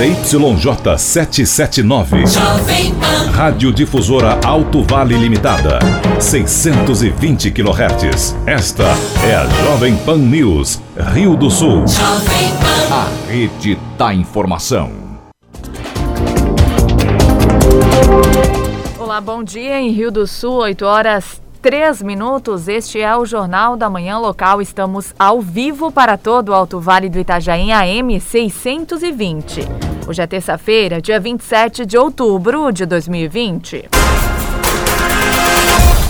ZYJ 779. Rádio Difusora Alto Vale Limitada. 620 kHz. Esta é a Jovem Pan News, Rio do Sul. A rede da informação. Olá, bom dia em Rio do Sul, 8 horas três minutos. Este é o Jornal da Manhã Local. Estamos ao vivo para todo o Alto Vale do Itajaí AM 620. Hoje é terça-feira, dia 27 de outubro de 2020.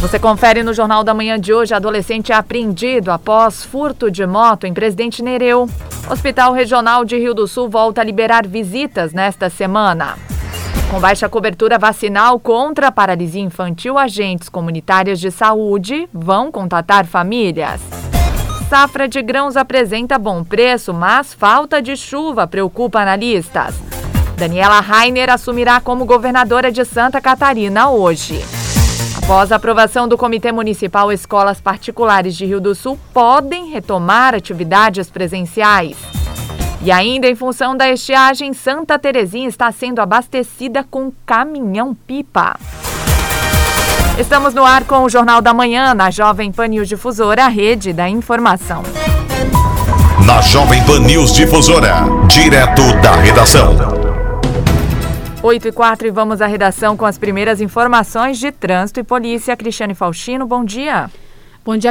Você confere no Jornal da Manhã de hoje: adolescente é apreendido após furto de moto em Presidente Nereu. Hospital Regional de Rio do Sul volta a liberar visitas nesta semana. Com baixa cobertura vacinal contra a paralisia infantil, agentes comunitários de saúde vão contatar famílias. Safra de grãos apresenta bom preço, mas falta de chuva preocupa analistas. Daniela Rainer assumirá como governadora de Santa Catarina hoje. Após a aprovação do Comitê Municipal, escolas particulares de Rio do Sul podem retomar atividades presenciais. E ainda em função da estiagem, Santa Terezinha está sendo abastecida com caminhão-pipa. Estamos no ar com o Jornal da Manhã, na Jovem Pan News Difusora, a rede da informação. Na Jovem Pan News Difusora, direto da redação. 8 e 4 e vamos à redação com as primeiras informações de trânsito e polícia. Cristiane Faustino, bom dia. Bom dia,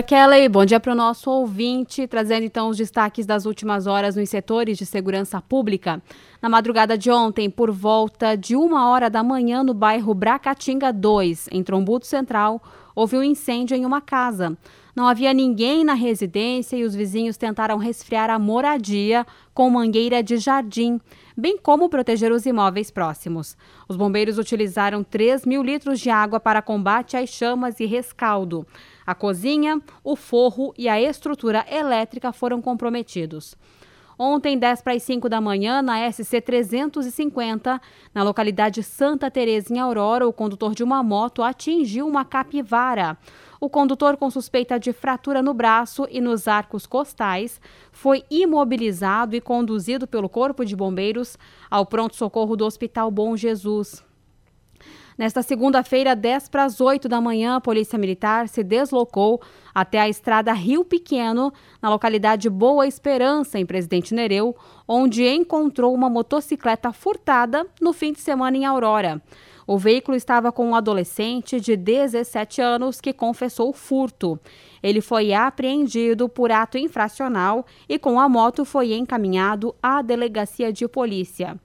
Kelly. Bom dia para o nosso ouvinte, trazendo então os destaques das últimas horas nos setores de segurança pública. Na madrugada de ontem, por volta de uma hora da manhã, no bairro Bracatinga 2, em Trombuto Central, houve um incêndio em uma casa. Não havia ninguém na residência e os vizinhos tentaram resfriar a moradia com mangueira de jardim, bem como proteger os imóveis próximos. Os bombeiros utilizaram 3 mil litros de água para combate às chamas e rescaldo. A cozinha, o forro e a estrutura elétrica foram comprometidos. Ontem, 10 para as 5 da manhã, na SC 350, na localidade Santa Teresa, em Aurora, o condutor de uma moto atingiu uma capivara. O condutor, com suspeita de fratura no braço e nos arcos costais, foi imobilizado e conduzido pelo Corpo de Bombeiros ao pronto-socorro do Hospital Bom Jesus. Nesta segunda-feira, 10 para as 8 da manhã, a Polícia Militar se deslocou até a estrada Rio Pequeno, na localidade Boa Esperança, em Presidente Nereu, onde encontrou uma motocicleta furtada no fim de semana em Aurora. O veículo estava com um adolescente de 17 anos que confessou o furto. Ele foi apreendido por ato infracional e com a moto foi encaminhado à delegacia de polícia.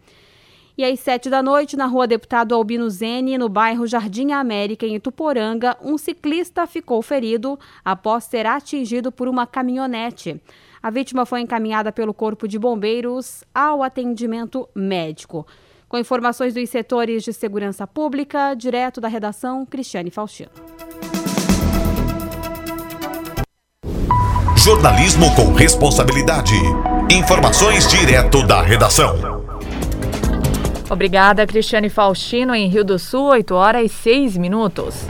E às sete da noite, na rua Deputado Albino Zene, no bairro Jardim América, em Ituporanga, um ciclista ficou ferido após ser atingido por uma caminhonete. A vítima foi encaminhada pelo Corpo de Bombeiros ao atendimento médico. Com informações dos setores de segurança pública, direto da redação, Cristiane Faustino. Jornalismo com responsabilidade. Informações direto da redação. Obrigada, Cristiane Faustino, em Rio do Sul, 8 horas e 6 minutos.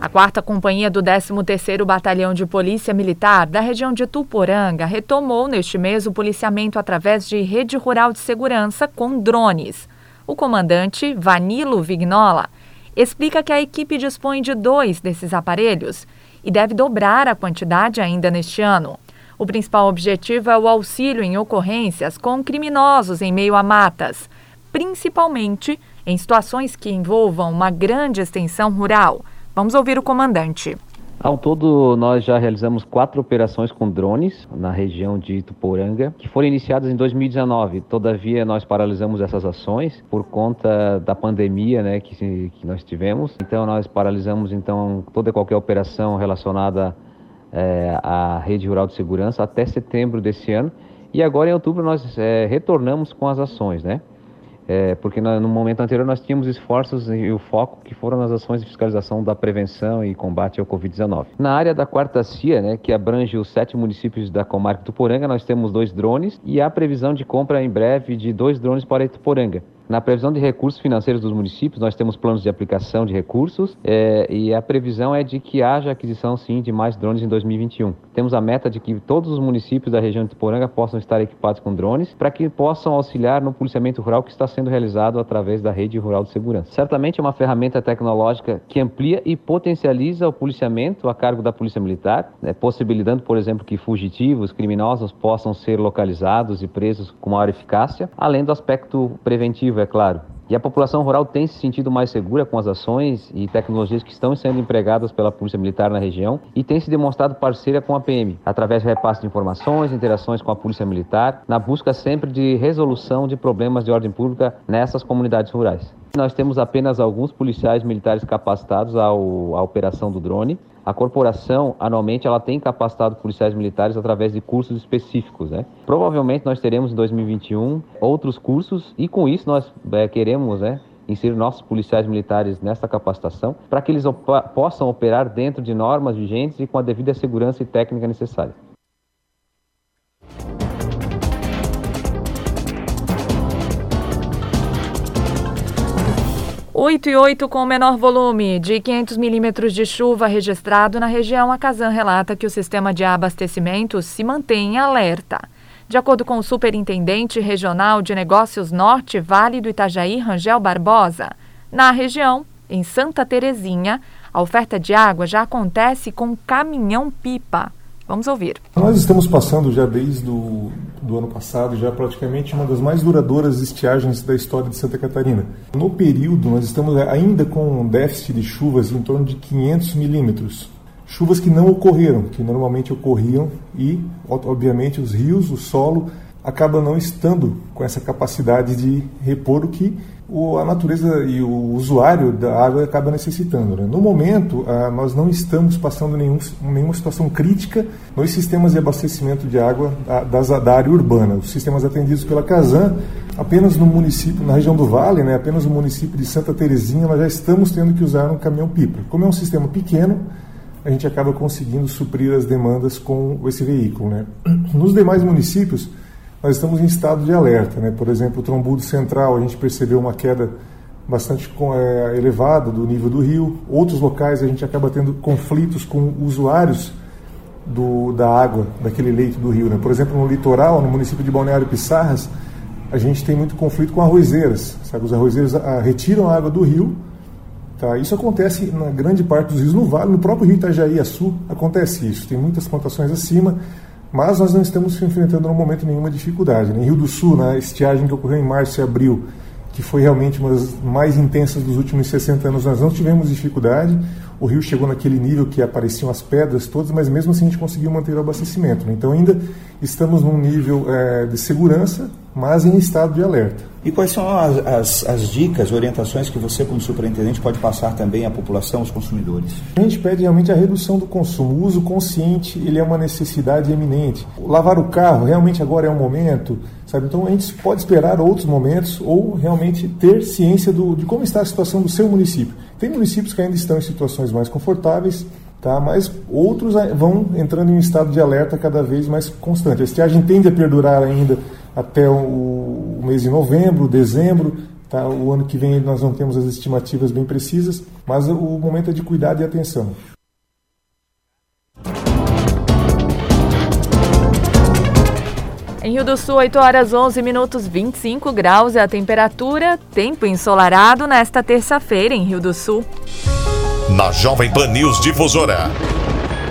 A quarta companhia do 13º Batalhão de Polícia Militar da região de Tuporanga retomou neste mês o policiamento através de rede rural de segurança com drones. O comandante, Vanilo Vignola, explica que a equipe dispõe de dois desses aparelhos e deve dobrar a quantidade ainda neste ano. O principal objetivo é o auxílio em ocorrências com criminosos em meio a matas principalmente em situações que envolvam uma grande extensão rural. Vamos ouvir o comandante. Ao todo, nós já realizamos quatro operações com drones na região de Tuporanga, que foram iniciadas em 2019. Todavia, nós paralisamos essas ações por conta da pandemia né, que, que nós tivemos. Então, nós paralisamos então toda e qualquer operação relacionada é, à rede rural de segurança até setembro desse ano. E agora, em outubro, nós é, retornamos com as ações, né? É, porque no momento anterior nós tínhamos esforços e o foco que foram nas ações de fiscalização da prevenção e combate ao Covid-19. Na área da quarta CIA, né, que abrange os sete municípios da comarca Tuporanga, nós temos dois drones e há previsão de compra em breve de dois drones para Tuporanga. Na previsão de recursos financeiros dos municípios, nós temos planos de aplicação de recursos é, e a previsão é de que haja aquisição, sim, de mais drones em 2021. Temos a meta de que todos os municípios da região de Tuporanga possam estar equipados com drones para que possam auxiliar no policiamento rural que está sendo realizado através da rede rural de segurança. Certamente é uma ferramenta tecnológica que amplia e potencializa o policiamento a cargo da Polícia Militar, né, possibilitando, por exemplo, que fugitivos, criminosos possam ser localizados e presos com maior eficácia, além do aspecto preventivo, é claro. E a população rural tem se sentido mais segura com as ações e tecnologias que estão sendo empregadas pela Polícia Militar na região e tem se demonstrado parceira com a PM, através de repasse de informações, interações com a Polícia Militar, na busca sempre de resolução de problemas de ordem pública nessas comunidades rurais. Nós temos apenas alguns policiais militares capacitados ao, à operação do drone. A corporação, anualmente, ela tem capacitado policiais militares através de cursos específicos. Né? Provavelmente nós teremos em 2021 outros cursos e com isso nós é, queremos né, inserir nossos policiais militares nessa capacitação para que eles op possam operar dentro de normas vigentes e com a devida segurança e técnica necessária. 8 e 8 com o menor volume de 500 milímetros de chuva registrado na região, a Casan relata que o sistema de abastecimento se mantém em alerta. De acordo com o superintendente regional de negócios Norte Vale do Itajaí, Rangel Barbosa, na região, em Santa Terezinha, a oferta de água já acontece com caminhão-pipa. Vamos ouvir. Nós estamos passando já desde o do ano passado, já praticamente uma das mais duradouras estiagens da história de Santa Catarina. No período, nós estamos ainda com um déficit de chuvas em torno de 500 milímetros. Chuvas que não ocorreram, que normalmente ocorriam e, obviamente, os rios, o solo, acabam não estando com essa capacidade de repor o que o, a natureza e o usuário da água acaba necessitando. Né? No momento, ah, nós não estamos passando nenhum, nenhuma situação crítica nos sistemas de abastecimento de água da, das, da área urbana. Os sistemas atendidos pela Casan, apenas no município, na região do Vale, né, apenas no município de Santa Terezinha, nós já estamos tendo que usar um caminhão-pipa. Como é um sistema pequeno, a gente acaba conseguindo suprir as demandas com esse veículo. Né? Nos demais municípios, nós estamos em estado de alerta. Né? Por exemplo, o Trombudo Central, a gente percebeu uma queda bastante é, elevada do nível do rio. Outros locais a gente acaba tendo conflitos com usuários do, da água daquele leito do rio. Né? Por exemplo, no litoral, no município de Balneário Pissarras, a gente tem muito conflito com arrozeiras. Sabe? Os arrozeiros a, retiram a água do rio. Tá? Isso acontece na grande parte dos rios. No vale, no próprio rio Itajaí, Sul, acontece isso. Tem muitas plantações acima mas nós não estamos enfrentando no momento nenhuma dificuldade. Em Rio do Sul, na estiagem que ocorreu em março e abril, que foi realmente uma das mais intensas dos últimos 60 anos, nós não tivemos dificuldade. O rio chegou naquele nível que apareciam as pedras todas, mas mesmo assim a gente conseguiu manter o abastecimento. Né? Então ainda estamos num nível é, de segurança, mas em estado de alerta. E quais são as, as, as, dicas, orientações que você, como superintendente, pode passar também à população, aos consumidores? A gente pede realmente a redução do consumo. O uso consciente ele é uma necessidade eminente. Lavar o carro realmente agora é um momento, sabe? Então a gente pode esperar outros momentos ou realmente ter ciência do, de como está a situação do seu município. Tem municípios que ainda estão em situações mais confortáveis, tá? mas outros vão entrando em um estado de alerta cada vez mais constante. A estiagem tende a perdurar ainda até o, o mês de novembro, dezembro. Tá? O ano que vem nós não temos as estimativas bem precisas, mas o momento é de cuidado e atenção. Em Rio do Sul, 8 horas 11 minutos 25 graus é a temperatura. Tempo ensolarado nesta terça-feira em Rio do Sul. Na Jovem Pan News Difusora.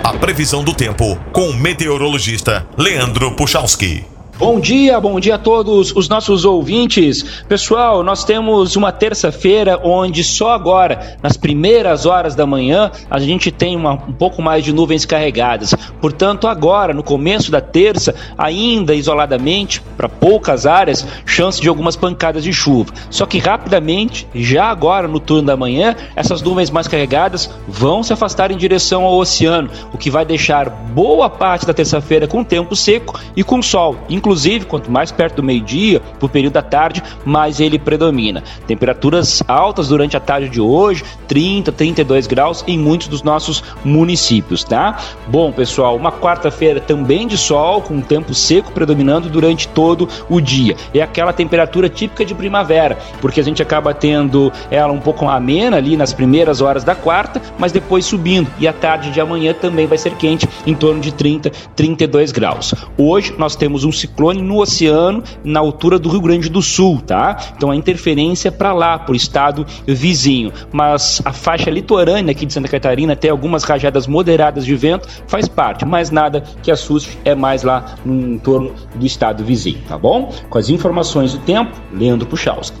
A previsão do tempo com o meteorologista Leandro Puchalski. Bom dia, bom dia a todos os nossos ouvintes. Pessoal, nós temos uma terça-feira onde só agora, nas primeiras horas da manhã, a gente tem uma, um pouco mais de nuvens carregadas. Portanto, agora, no começo da terça, ainda isoladamente, para poucas áreas, chance de algumas pancadas de chuva. Só que rapidamente, já agora no turno da manhã, essas nuvens mais carregadas vão se afastar em direção ao oceano, o que vai deixar boa parte da terça-feira com tempo seco e com sol Inclusive, quanto mais perto do meio-dia, por período da tarde, mais ele predomina. Temperaturas altas durante a tarde de hoje, 30, 32 graus em muitos dos nossos municípios, tá? Bom, pessoal, uma quarta-feira também de sol, com tempo seco predominando durante todo o dia. É aquela temperatura típica de primavera, porque a gente acaba tendo ela um pouco amena ali nas primeiras horas da quarta, mas depois subindo. E a tarde de amanhã também vai ser quente, em torno de 30, 32 graus. Hoje nós temos um ciclone no oceano, na altura do Rio Grande do Sul, tá? Então a interferência para lá, para o estado vizinho. Mas a faixa litorânea aqui de Santa Catarina tem algumas rajadas moderadas de vento, faz parte, mas nada que assuste, é mais lá no entorno do estado vizinho, tá bom? Com as informações do tempo, Leandro Puchalski.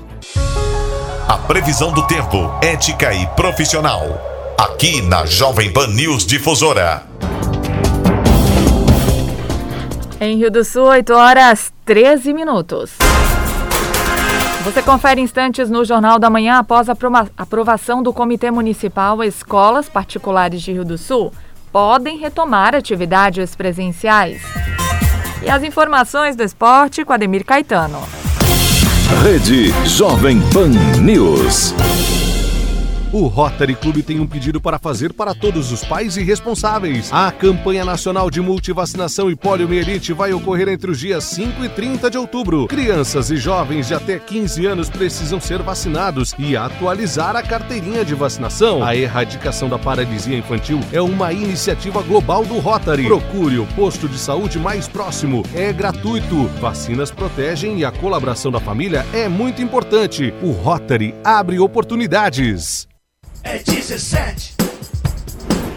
A previsão do tempo, ética e profissional. Aqui na Jovem Pan News Difusora. Em Rio do Sul, 8 horas 13 minutos. Você confere instantes no Jornal da Manhã após a aprovação do Comitê Municipal. Escolas particulares de Rio do Sul podem retomar atividades presenciais. E as informações do esporte com Ademir Caetano. Rede Jovem Pan News. O Rotary Clube tem um pedido para fazer para todos os pais e responsáveis. A campanha nacional de multivacinação e poliomielite vai ocorrer entre os dias 5 e 30 de outubro. Crianças e jovens de até 15 anos precisam ser vacinados e atualizar a carteirinha de vacinação. A erradicação da paralisia infantil é uma iniciativa global do Rotary. Procure o posto de saúde mais próximo. É gratuito. Vacinas protegem e a colaboração da família é muito importante. O Rotary abre oportunidades é 17.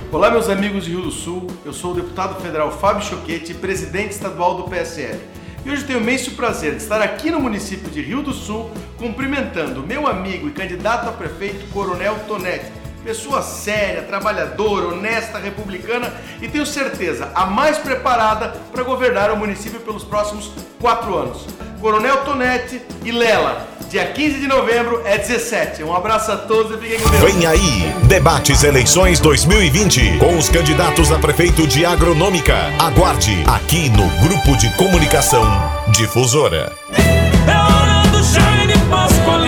Olá, meus amigos de Rio do Sul. Eu sou o deputado federal Fábio Choquete, presidente estadual do PSL. E hoje tenho o imenso prazer de estar aqui no município de Rio do Sul cumprimentando meu amigo e candidato a prefeito Coronel Tonetti. Pessoa séria, trabalhadora, honesta, republicana e tenho certeza a mais preparada para governar o município pelos próximos quatro anos. Coronel Tonetti e Lela, Dia 15 de novembro é 17. Um abraço a todos e fiquem com Deus. Vem aí, debates eleições 2020 com os candidatos a prefeito de Agronômica. Aguarde aqui no Grupo de Comunicação Difusora. É hora do Jaime Pasqualini.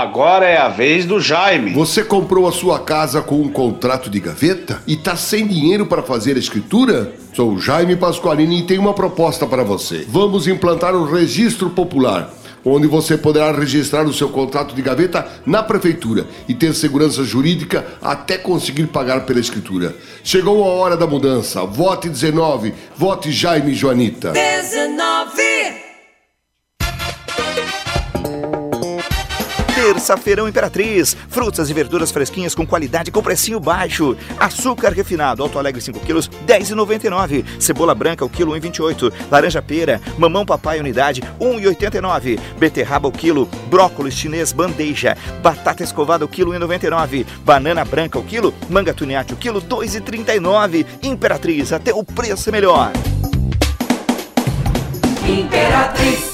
Agora é a vez do Jaime. Você comprou a sua casa com um contrato de gaveta e tá sem dinheiro para fazer a escritura? Sou Jaime Pasqualini e tenho uma proposta para você. Vamos implantar o registro popular onde você poderá registrar o seu contrato de gaveta na prefeitura e ter segurança jurídica até conseguir pagar pela escritura. Chegou a hora da mudança. Vote 19. Vote Jaime Joanita. 19. Terça-feirão Imperatriz. Frutas e verduras fresquinhas com qualidade com precinho baixo. Açúcar refinado, Alto Alegre 5 quilos, 10,99. Cebola branca, o quilo 1,28. Laranja pera, mamão papai unidade, 1,89. Beterraba, o quilo. Brócolis chinês bandeja. Batata escovada, o quilo 1,99. Banana branca, o quilo. Manga tuniate, o quilo, 2,39. Imperatriz, até o preço é melhor. Imperatriz.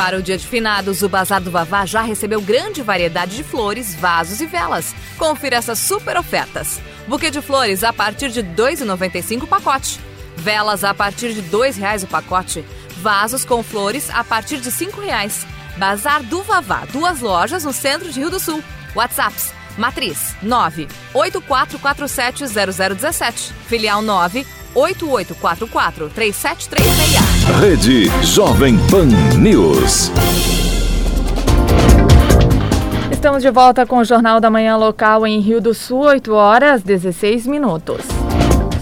Para o Dia de Finados, o Bazar do Vavá já recebeu grande variedade de flores, vasos e velas. Confira essas super ofertas. Buquê de flores a partir de R$ 2,95 o pacote. Velas a partir de R$ 2,00 o pacote. Vasos com flores a partir de R$ 5,00. Bazar do Vavá, duas lojas no centro de Rio do Sul. WhatsApps Matriz 9 84470017. Filial 9 8844 3736. Rede Jovem Pan News. Estamos de volta com o Jornal da Manhã Local em Rio do Sul, 8 horas 16 minutos.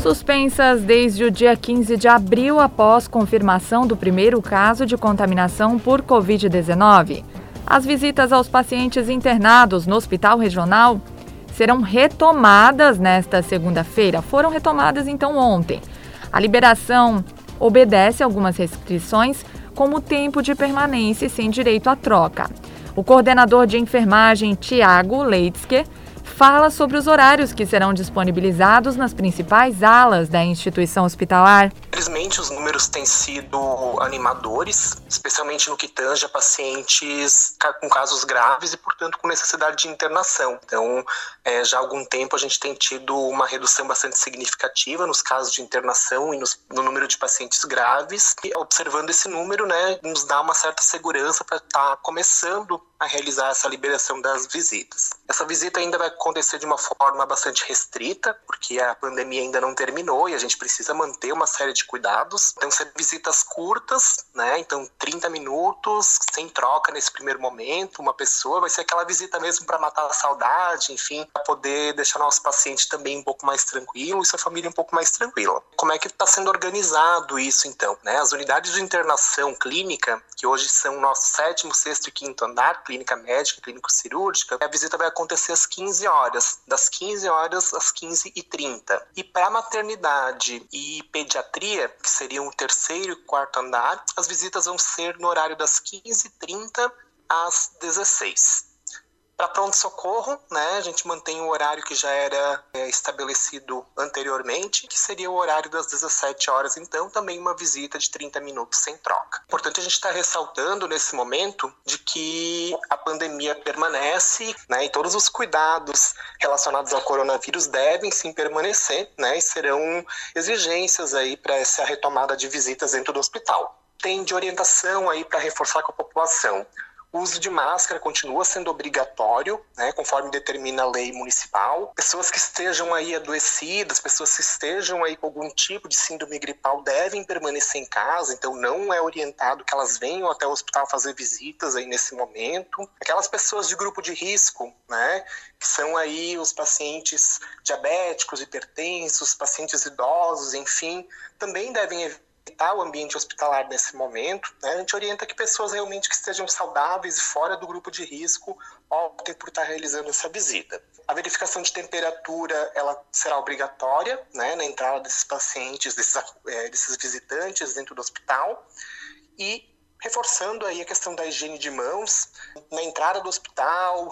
Suspensas desde o dia 15 de abril após confirmação do primeiro caso de contaminação por Covid-19. As visitas aos pacientes internados no Hospital Regional serão retomadas nesta segunda-feira. Foram retomadas então ontem. A liberação obedece algumas restrições, como o tempo de permanência sem direito à troca. O coordenador de enfermagem, Tiago Leitzke, fala sobre os horários que serão disponibilizados nas principais alas da instituição hospitalar. Infelizmente, os números têm sido animadores, especialmente no que tange a pacientes com casos graves e, portanto, com necessidade de internação. Então, é, já há algum tempo a gente tem tido uma redução bastante significativa nos casos de internação e nos, no número de pacientes graves. E observando esse número, né, nos dá uma certa segurança para estar tá começando a realizar essa liberação das visitas. Essa visita ainda vai acontecer de uma forma bastante restrita, porque a pandemia ainda não terminou e a gente precisa manter uma série de cuidados. Então, ser visitas curtas, né? Então, 30 minutos, sem troca nesse primeiro momento, uma pessoa, vai ser aquela visita mesmo para matar a saudade, enfim, para poder deixar nosso paciente também um pouco mais tranquilo e sua família um pouco mais tranquila. Como é que está sendo organizado isso, então? Né? As unidades de internação clínica, que hoje são o nosso sétimo, sexto e quinto andar, clínica médica, clínico cirúrgica, a visita vai acontecer às 15 horas, das 15 horas às 15 e 30. E para maternidade e pediatria, que seriam o terceiro e quarto andar, as visitas vão ser no horário das 15h30 às 16 para pronto-socorro, né, a gente mantém o horário que já era é, estabelecido anteriormente, que seria o horário das 17 horas, então também uma visita de 30 minutos sem troca. Importante a gente estar tá ressaltando nesse momento de que a pandemia permanece, né, e todos os cuidados relacionados ao coronavírus devem sim permanecer, né, e serão exigências aí para essa retomada de visitas dentro do hospital. Tem de orientação aí para reforçar com a população o uso de máscara continua sendo obrigatório, né, conforme determina a lei municipal. Pessoas que estejam aí adoecidas, pessoas que estejam aí com algum tipo de síndrome gripal devem permanecer em casa, então não é orientado que elas venham até o hospital fazer visitas aí nesse momento. Aquelas pessoas de grupo de risco, né, que são aí os pacientes diabéticos, hipertensos, pacientes idosos, enfim, também devem evitar o ambiente hospitalar nesse momento, né, a gente orienta que pessoas realmente que estejam saudáveis e fora do grupo de risco optem por estar realizando essa visita. A verificação de temperatura ela será obrigatória né, na entrada desses pacientes, desses, é, desses visitantes dentro do hospital e reforçando aí a questão da higiene de mãos na entrada do hospital,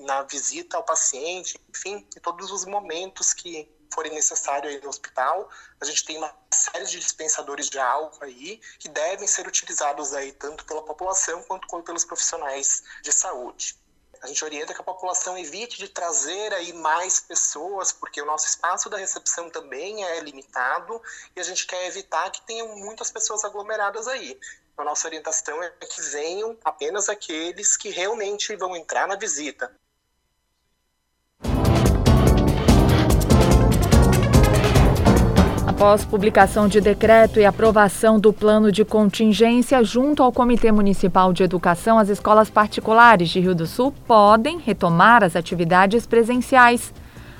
na visita ao paciente, enfim, em todos os momentos que forem necessários aí no hospital. A gente tem uma série de dispensadores de álcool aí que devem ser utilizados aí tanto pela população quanto pelos profissionais de saúde. A gente orienta que a população evite de trazer aí mais pessoas, porque o nosso espaço da recepção também é limitado e a gente quer evitar que tenham muitas pessoas aglomeradas aí. Então, a nossa orientação é que venham apenas aqueles que realmente vão entrar na visita. Após publicação de decreto e aprovação do plano de contingência junto ao Comitê Municipal de Educação, as escolas particulares de Rio do Sul podem retomar as atividades presenciais.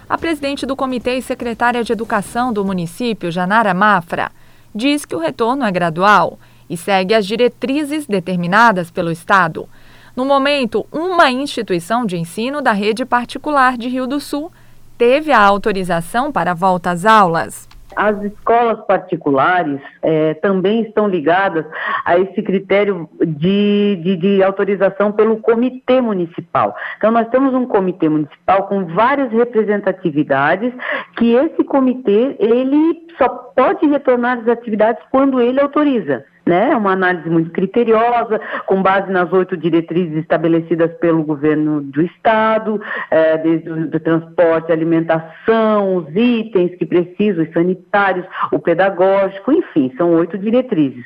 A presidente do comitê e secretária de Educação do município, Janara Mafra, diz que o retorno é gradual e segue as diretrizes determinadas pelo Estado. No momento, uma instituição de ensino da rede particular de Rio do Sul teve a autorização para a volta às aulas. As escolas particulares é, também estão ligadas a esse critério de, de, de, autorização pelo comitê municipal. Então, nós temos um comitê municipal com várias representatividades, que esse comitê, ele só pode retornar às atividades quando ele autoriza né? Uma análise muito criteriosa, com base nas oito diretrizes estabelecidas pelo governo do estado, é, desde o do transporte, alimentação, os itens que precisam, os sanitários, o pedagógico, enfim, são oito diretrizes.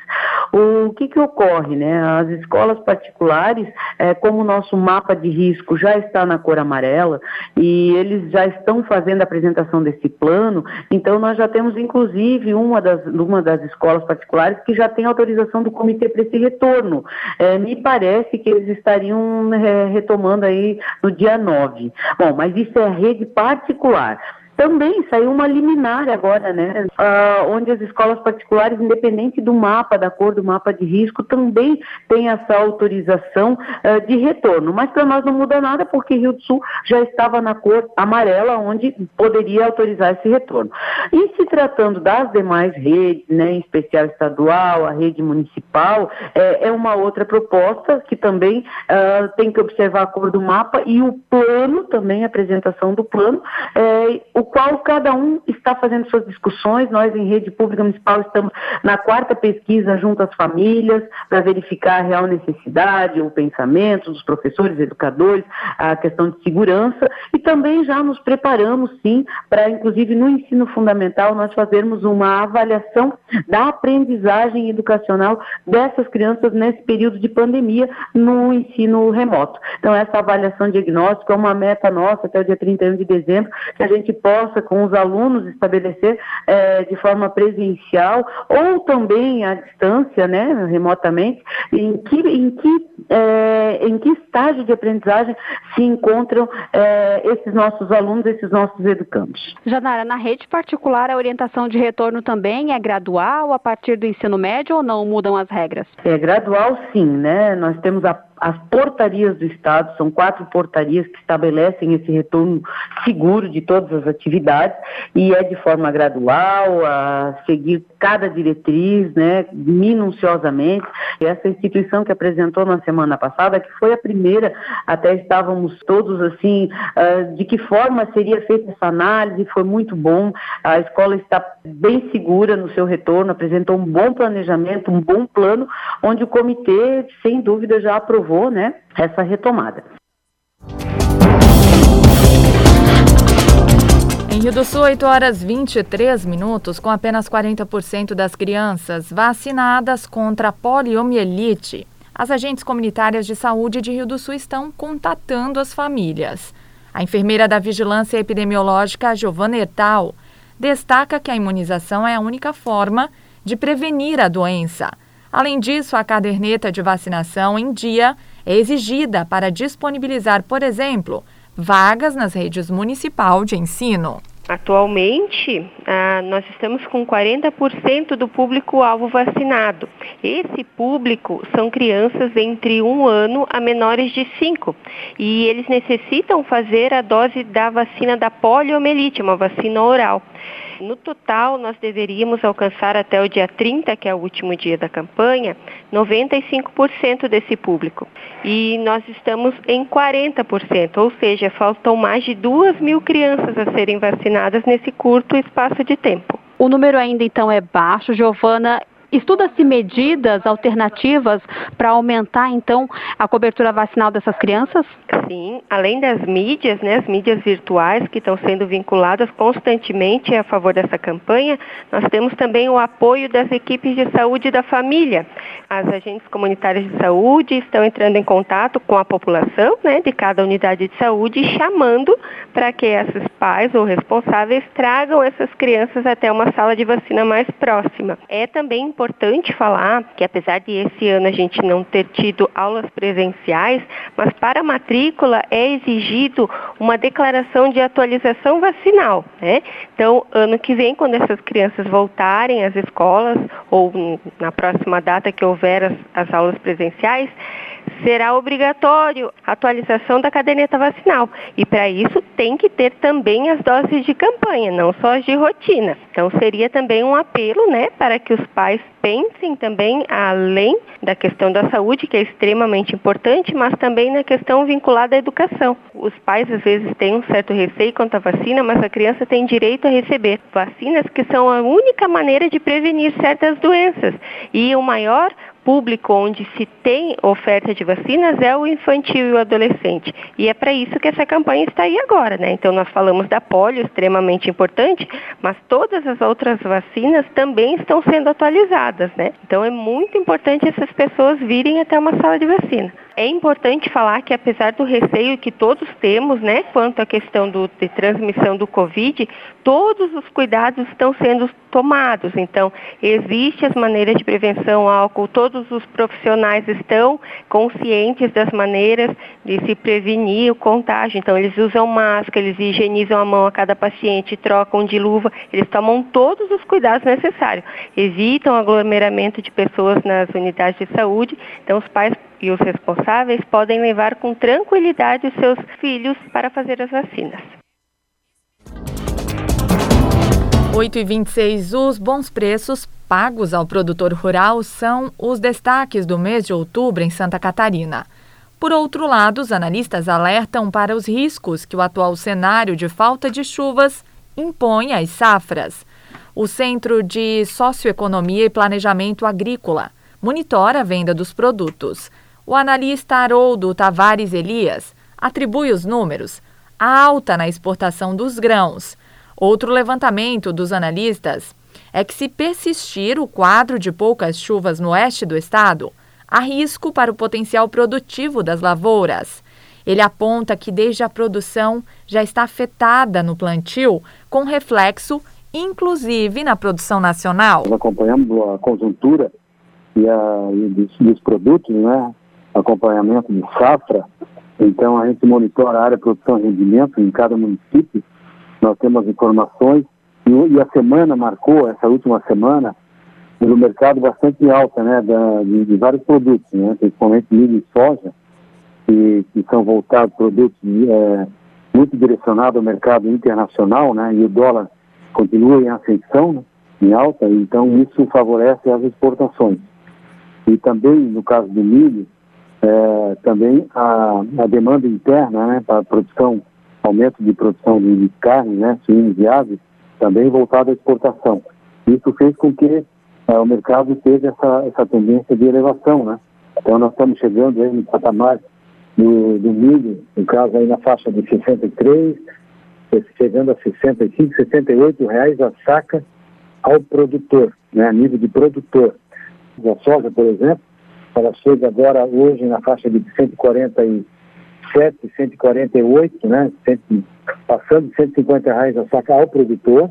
O que que ocorre, né? As escolas particulares, é, como o nosso mapa de risco já está na cor amarela e eles já estão fazendo a apresentação desse plano, então nós já temos inclusive uma das, uma das escolas particulares que já tem autorização autorização do comitê para esse retorno. É, me parece que eles estariam é, retomando aí no dia 9. Bom, mas isso é rede particular. Também saiu uma liminar agora, né? Uh, onde as escolas particulares, independente do mapa, da cor do mapa de risco, também tem essa autorização uh, de retorno. Mas para nós não muda nada, porque Rio do Sul já estava na cor amarela, onde poderia autorizar esse retorno. E se tratando das demais redes, né, em especial estadual, a rede municipal, é, é uma outra proposta que também uh, tem que observar a cor do mapa e o plano também, a apresentação do plano, é, o qual cada um está fazendo suas discussões. Nós, em rede pública municipal, estamos na quarta pesquisa junto às famílias para verificar a real necessidade, o pensamento dos professores, educadores, a questão de segurança e também já nos preparamos, sim, para, inclusive, no ensino fundamental, nós fazermos uma avaliação da aprendizagem educacional dessas crianças nesse período de pandemia no ensino remoto. Então, essa avaliação diagnóstica é uma meta nossa até o dia 31 de dezembro, que a gente possa, com os alunos, estabelecer é, de forma presencial ou também à distância, né, remotamente, em que, em que, é, em que estágio de aprendizagem se encontram é, esses nossos alunos, esses nossos educandos. Janara, na rede particular, a orientação de retorno também é gradual a partir do ensino médio ou não mudam as regras? É gradual, sim, né? Nós temos a as portarias do Estado, são quatro portarias que estabelecem esse retorno seguro de todas as atividades e é de forma gradual, a seguir cada diretriz, né, minuciosamente. E essa instituição que apresentou na semana passada, que foi a primeira, até estávamos todos assim, uh, de que forma seria feita essa análise, foi muito bom. A escola está bem segura no seu retorno, apresentou um bom planejamento, um bom plano, onde o comitê, sem dúvida, já aprovou levou né, essa retomada. Em Rio do Sul, 8 horas 23 minutos, com apenas 40% das crianças vacinadas contra a poliomielite. As agentes comunitárias de saúde de Rio do Sul estão contatando as famílias. A enfermeira da Vigilância Epidemiológica, Giovana Ertal, destaca que a imunização é a única forma de prevenir a doença Além disso, a caderneta de vacinação em dia é exigida para disponibilizar, por exemplo, vagas nas redes municipal de ensino. Atualmente, ah, nós estamos com 40% do público-alvo vacinado. Esse público são crianças entre um ano a menores de 5 e eles necessitam fazer a dose da vacina da poliomielite, uma vacina oral. No total, nós deveríamos alcançar até o dia 30, que é o último dia da campanha, 95% desse público. E nós estamos em 40%, ou seja, faltam mais de 2 mil crianças a serem vacinadas nesse curto espaço de tempo. O número ainda então é baixo, Giovana, Estuda-se medidas alternativas para aumentar, então, a cobertura vacinal dessas crianças? Sim, além das mídias, né, as mídias virtuais que estão sendo vinculadas constantemente a favor dessa campanha, nós temos também o apoio das equipes de saúde da família. As agentes comunitárias de saúde estão entrando em contato com a população né, de cada unidade de saúde, chamando para que esses pais ou responsáveis tragam essas crianças até uma sala de vacina mais próxima. É também importante importante falar que apesar de esse ano a gente não ter tido aulas presenciais, mas para a matrícula é exigido uma declaração de atualização vacinal. Né? Então, ano que vem, quando essas crianças voltarem às escolas ou na próxima data que houver as, as aulas presenciais, será obrigatório a atualização da caderneta vacinal. E para isso tem que ter também as doses de campanha, não só as de rotina. Então seria também um apelo, né, para que os pais pensem também além da questão da saúde, que é extremamente importante, mas também na questão vinculada à educação. Os pais às vezes têm um certo receio quanto à vacina, mas a criança tem direito a receber vacinas que são a única maneira de prevenir certas doenças. E o maior público onde se tem oferta de vacinas é o infantil e o adolescente. E é para isso que essa campanha está aí agora, né? Então nós falamos da polio, extremamente importante, mas todas as outras vacinas também estão sendo atualizadas, né? Então é muito importante essas pessoas virem até uma sala de vacina. É importante falar que apesar do receio que todos temos, né, quanto à questão do, de transmissão do Covid, todos os cuidados estão sendo tomados. Então, existem as maneiras de prevenção álcool, todos os profissionais estão conscientes das maneiras de se prevenir o contágio. Então, eles usam máscara, eles higienizam a mão a cada paciente, trocam de luva, eles tomam todos os cuidados necessários. Evitam aglomeramento de pessoas nas unidades de saúde. Então, os pais e os responsáveis podem levar com tranquilidade os seus filhos para fazer as vacinas. 8 e 26 os bons preços pagos ao produtor rural são os destaques do mês de outubro em Santa Catarina. Por outro lado, os analistas alertam para os riscos que o atual cenário de falta de chuvas impõe às safras. O Centro de Socioeconomia e Planejamento Agrícola monitora a venda dos produtos. O analista Haroldo Tavares Elias atribui os números à alta na exportação dos grãos Outro levantamento dos analistas é que, se persistir o quadro de poucas chuvas no oeste do estado, há risco para o potencial produtivo das lavouras. Ele aponta que desde a produção já está afetada no plantio, com reflexo inclusive na produção nacional. Nós acompanhamos a conjuntura e, a, e dos, dos, produtos, né? acompanhamento de safra. Então a gente monitora a área de produção e rendimento em cada município nós temos informações e, e, a semana marcou, essa última semana, no mercado bastante alta, né, da, de, de, vários produtos, né, principalmente milho e soja, que, que são voltados produtos é, muito direcionados ao mercado internacional, né, e o dólar continua em ascensão, né, em alta, então isso favorece as exportações. E também, no caso do milho, é, também a, a demanda interna né, para a produção aumento de produção de carne, né, suínos e aves, também voltado à exportação. Isso fez com que uh, o mercado teve essa, essa tendência de elevação, né? Então nós estamos chegando aí no patamar do, do milho, no caso aí na faixa de 63, chegando a 65, 68 reais a saca ao produtor, né, a nível de produtor. A soja, por exemplo, ela chega agora hoje na faixa de 140 e 147, 148, né, passando de 150 reais a saca ao produtor,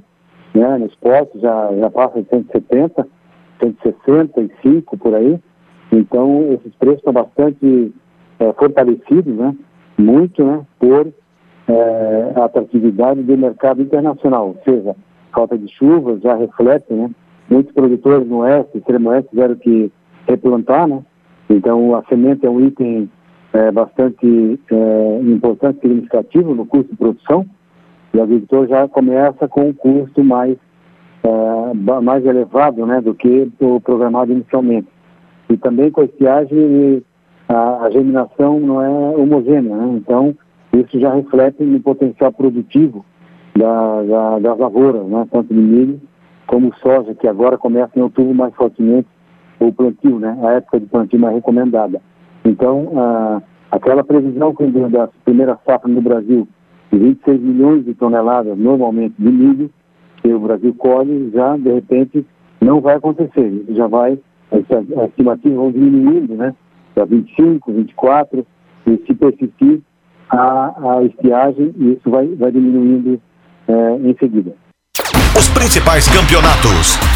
né, nos postos já, já passa de 170, 165 por aí. Então, esses preços estão bastante é, fortalecidos, né, muito, né, por é, a atratividade do mercado internacional, ou seja, falta de chuvas já reflete, né, muitos produtores no oeste, extremo oeste, tiveram que replantar, né, então a semente é um item é, bastante é, importante, significativo no custo de produção, e o agricultor já começa com um custo mais, é, mais elevado né, do que o programado inicialmente. E também com a estiagem, a, a germinação não é homogênea, né? então isso já reflete no potencial produtivo da, da, das lavouras, né? tanto de milho como soja, que agora começa em outubro mais fortemente o plantio, né? a época de plantio mais recomendada. Então, ah, aquela previsão que da primeira safra no Brasil de 26 milhões de toneladas normalmente de milho que o Brasil colhe, já de repente não vai acontecer. Já vai, as estimativas vão diminuindo, né? Para 25, 24, e se persistir a, a estiagem, isso vai, vai diminuindo é, em seguida. Os principais campeonatos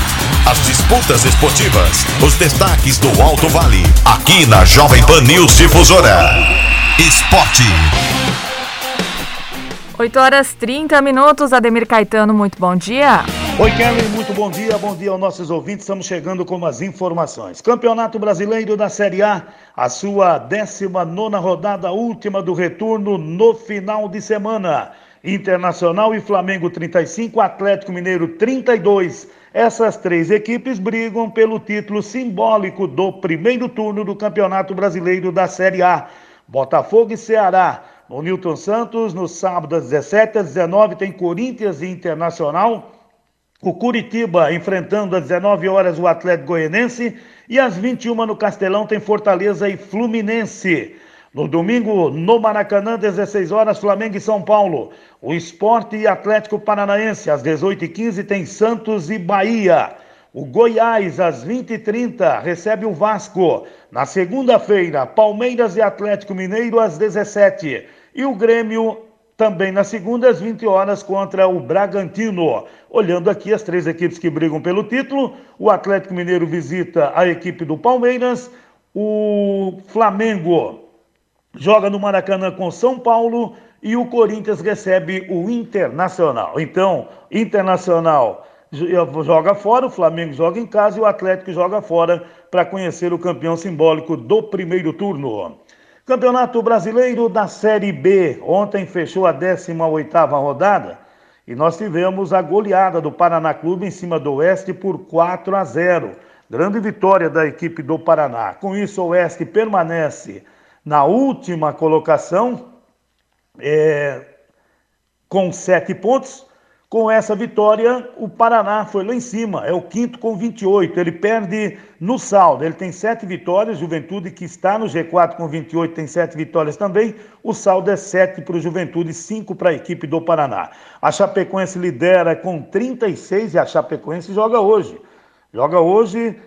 as disputas esportivas, os destaques do Alto Vale, aqui na Jovem Pan News Difusora. Esporte. 8 horas 30 minutos, Ademir Caetano, muito bom dia. Oi, Kelly, muito bom dia, bom dia aos nossos ouvintes. Estamos chegando com as informações. Campeonato Brasileiro da Série A, a sua 19 rodada última do retorno no final de semana. Internacional e Flamengo 35, Atlético Mineiro 32. Essas três equipes brigam pelo título simbólico do primeiro turno do Campeonato Brasileiro da Série A. Botafogo e Ceará. No Newton Santos, no sábado às 17 às 19 tem Corinthians e Internacional. O Curitiba enfrentando às 19 horas o Atlético Goianense e às 21 no Castelão tem Fortaleza e Fluminense. No domingo, no Maracanã, 16 horas, Flamengo e São Paulo. O Esporte e Atlético Paranaense, às 18h15, tem Santos e Bahia. O Goiás, às 20h30, recebe o Vasco. Na segunda-feira, Palmeiras e Atlético Mineiro, às 17 E o Grêmio, também na segunda, às 20 horas, contra o Bragantino. Olhando aqui as três equipes que brigam pelo título, o Atlético Mineiro visita a equipe do Palmeiras, o Flamengo joga no Maracanã com São Paulo e o Corinthians recebe o Internacional. Então, Internacional joga fora, o Flamengo joga em casa e o Atlético joga fora para conhecer o campeão simbólico do primeiro turno. Campeonato Brasileiro da Série B. Ontem fechou a 18ª rodada e nós tivemos a goleada do Paraná Clube em cima do Oeste por 4 a 0. Grande vitória da equipe do Paraná. Com isso, o Oeste permanece na última colocação é, com sete pontos. Com essa vitória, o Paraná foi lá em cima, é o quinto com 28. Ele perde no saldo, ele tem sete vitórias. Juventude, que está no G4 com 28, tem sete vitórias também. O saldo é sete para o Juventude, cinco para a equipe do Paraná. A Chapecoense lidera com 36 e a Chapecoense joga hoje. Joga hoje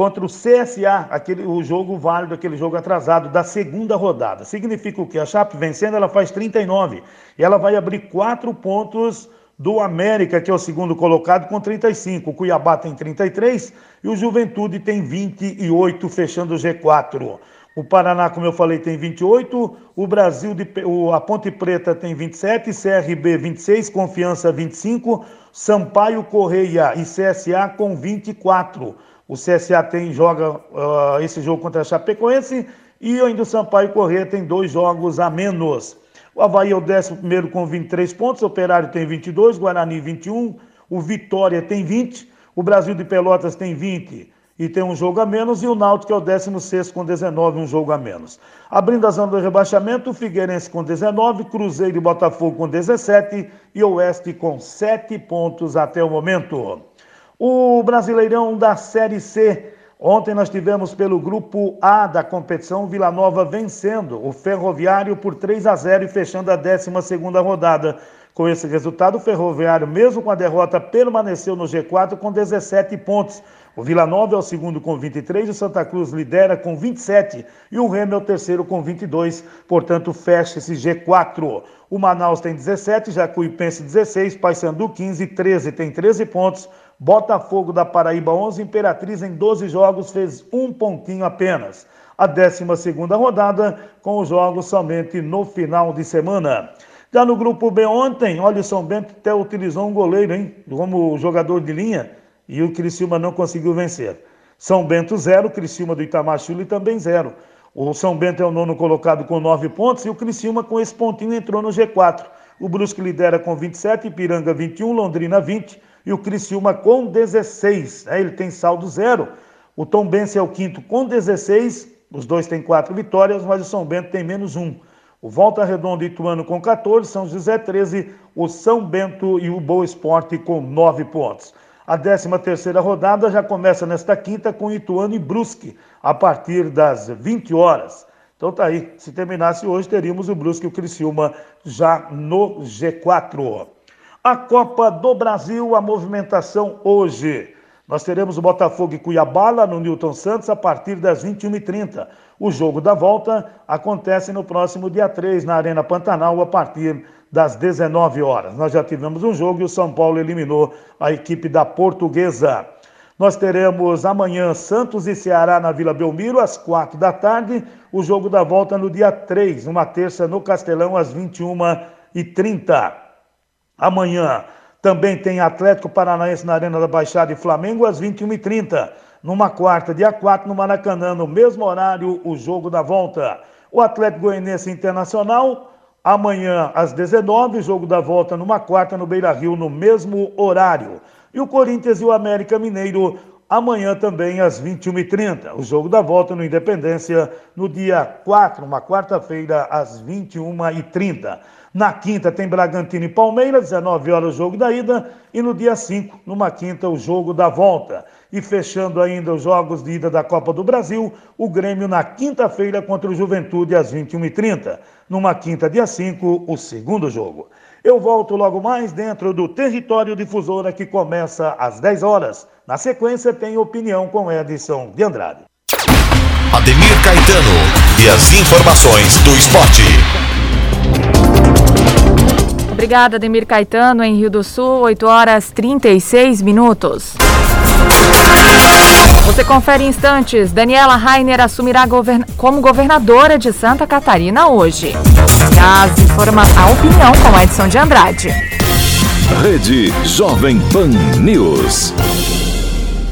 contra o CSA, aquele, o jogo válido, aquele jogo atrasado da segunda rodada. Significa o que? A Chape vencendo, ela faz 39 e ela vai abrir quatro pontos do América, que é o segundo colocado, com 35. O Cuiabá tem 33 e o Juventude tem 28, fechando o G4. O Paraná, como eu falei, tem 28, o Brasil, de, o, a Ponte Preta tem 27, CRB 26, Confiança 25, Sampaio Correia e CSA com 24. O CSA tem, joga uh, esse jogo contra a Chapecoense e ainda o Sampaio Correia tem dois jogos a menos. O Havaí é o 11 com 23 pontos, o Operário tem 22, Guarani 21, o Vitória tem 20, o Brasil de Pelotas tem 20 e tem um jogo a menos, e o Náutico é o 16 com 19, um jogo a menos. Abrindo a zona do rebaixamento, o Figueirense com 19, Cruzeiro e Botafogo com 17 e o Oeste com 7 pontos até o momento. O Brasileirão da Série C Ontem nós tivemos pelo grupo A da competição Vila Nova vencendo o Ferroviário por 3 a 0 e fechando a 12 rodada. Com esse resultado, o Ferroviário, mesmo com a derrota, permaneceu no G4 com 17 pontos. O Vila Nova é o segundo com 23, o Santa Cruz lidera com 27 e o Remo é o terceiro com 22, portanto fecha esse G4. O Manaus tem 17, Jacuipense 16, Paysandu 15, 13 tem 13 pontos. Botafogo da Paraíba 11, Imperatriz em 12 jogos fez um pontinho apenas. A 12 rodada com os jogos somente no final de semana. Já no grupo B ontem, olha o São Bento até utilizou um goleiro, hein, como jogador de linha e o Criciúma não conseguiu vencer. São Bento 0, Criciúma do Itamar Chuli também 0. O São Bento é o nono colocado com 9 pontos e o Criciúma com esse pontinho entrou no G4. O Brusque lidera com 27, Ipiranga 21, Londrina 20, e o Criciúma com 16. Né? Ele tem saldo zero. O Tom Bense é o quinto com 16. Os dois têm quatro vitórias, mas o São Bento tem menos um. O Volta Redonda e Ituano com 14, São José 13, o São Bento e o Boa Esporte com 9 pontos. A 13 terceira rodada já começa nesta quinta com Ituano e Brusque, a partir das 20 horas. Então tá aí, se terminasse hoje, teríamos o Brusque e o Criciúma já no G4. A Copa do Brasil, a movimentação hoje. Nós teremos o Botafogo e Cuiabá lá no Newton Santos a partir das 21h30. O jogo da volta acontece no próximo dia 3, na Arena Pantanal, a partir das 19 horas. Nós já tivemos um jogo e o São Paulo eliminou a equipe da Portuguesa. Nós teremos amanhã Santos e Ceará na Vila Belmiro, às 4 da tarde. O jogo da volta no dia 3, uma terça no Castelão, às 21h30. Amanhã também tem Atlético Paranaense na Arena da Baixada e Flamengo às 21h30. Numa quarta, dia 4, no Maracanã, no mesmo horário, o jogo da volta. O Atlético Goianiense Internacional, amanhã às 19 jogo da volta numa quarta no Beira Rio, no mesmo horário. E o Corinthians e o América Mineiro, amanhã também às 21h30. O jogo da volta no Independência, no dia 4, uma quarta-feira, às 21h30. Na quinta tem Bragantino e Palmeiras, 19 horas o jogo da ida. E no dia 5, numa quinta, o jogo da volta. E fechando ainda os jogos de ida da Copa do Brasil, o Grêmio na quinta-feira contra o Juventude às 21h30. Numa quinta, dia 5, o segundo jogo. Eu volto logo mais dentro do Território Difusora que começa às 10 horas. Na sequência tem opinião com Edson de Andrade. Ademir Caetano e as informações do esporte. Obrigada, Ademir Caetano, em Rio do Sul, 8 horas 36 minutos. Você confere instantes. Daniela Rainer assumirá govern... como governadora de Santa Catarina hoje. As informa... A opinião com Edson de Andrade. Rede Jovem Pan News.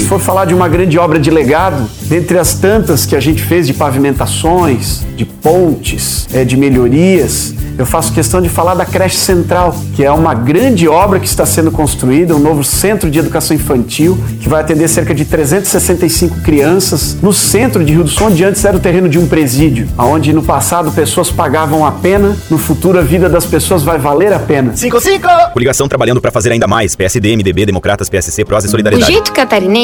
Se for falar de uma grande obra de legado, dentre as tantas que a gente fez de pavimentações, de pontes, é, de melhorias, eu faço questão de falar da creche central, que é uma grande obra que está sendo construída, um novo centro de educação infantil, que vai atender cerca de 365 crianças no centro de Rio do Sul, onde antes era o terreno de um presídio, onde no passado pessoas pagavam a pena, no futuro a vida das pessoas vai valer a pena. 55! Coligação trabalhando para fazer ainda mais. PSD, MDB, Democratas, PSC, Prós e O Solidariedade. jeito catarinense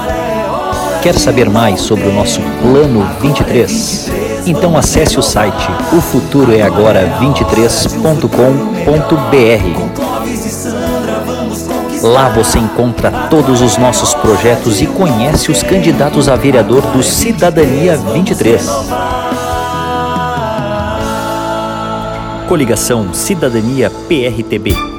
Quer saber mais sobre o nosso Plano 23? Então acesse o site ufuturoeagora23.com.br. Lá você encontra todos os nossos projetos e conhece os candidatos a vereador do Cidadania 23. Coligação Cidadania PRTB.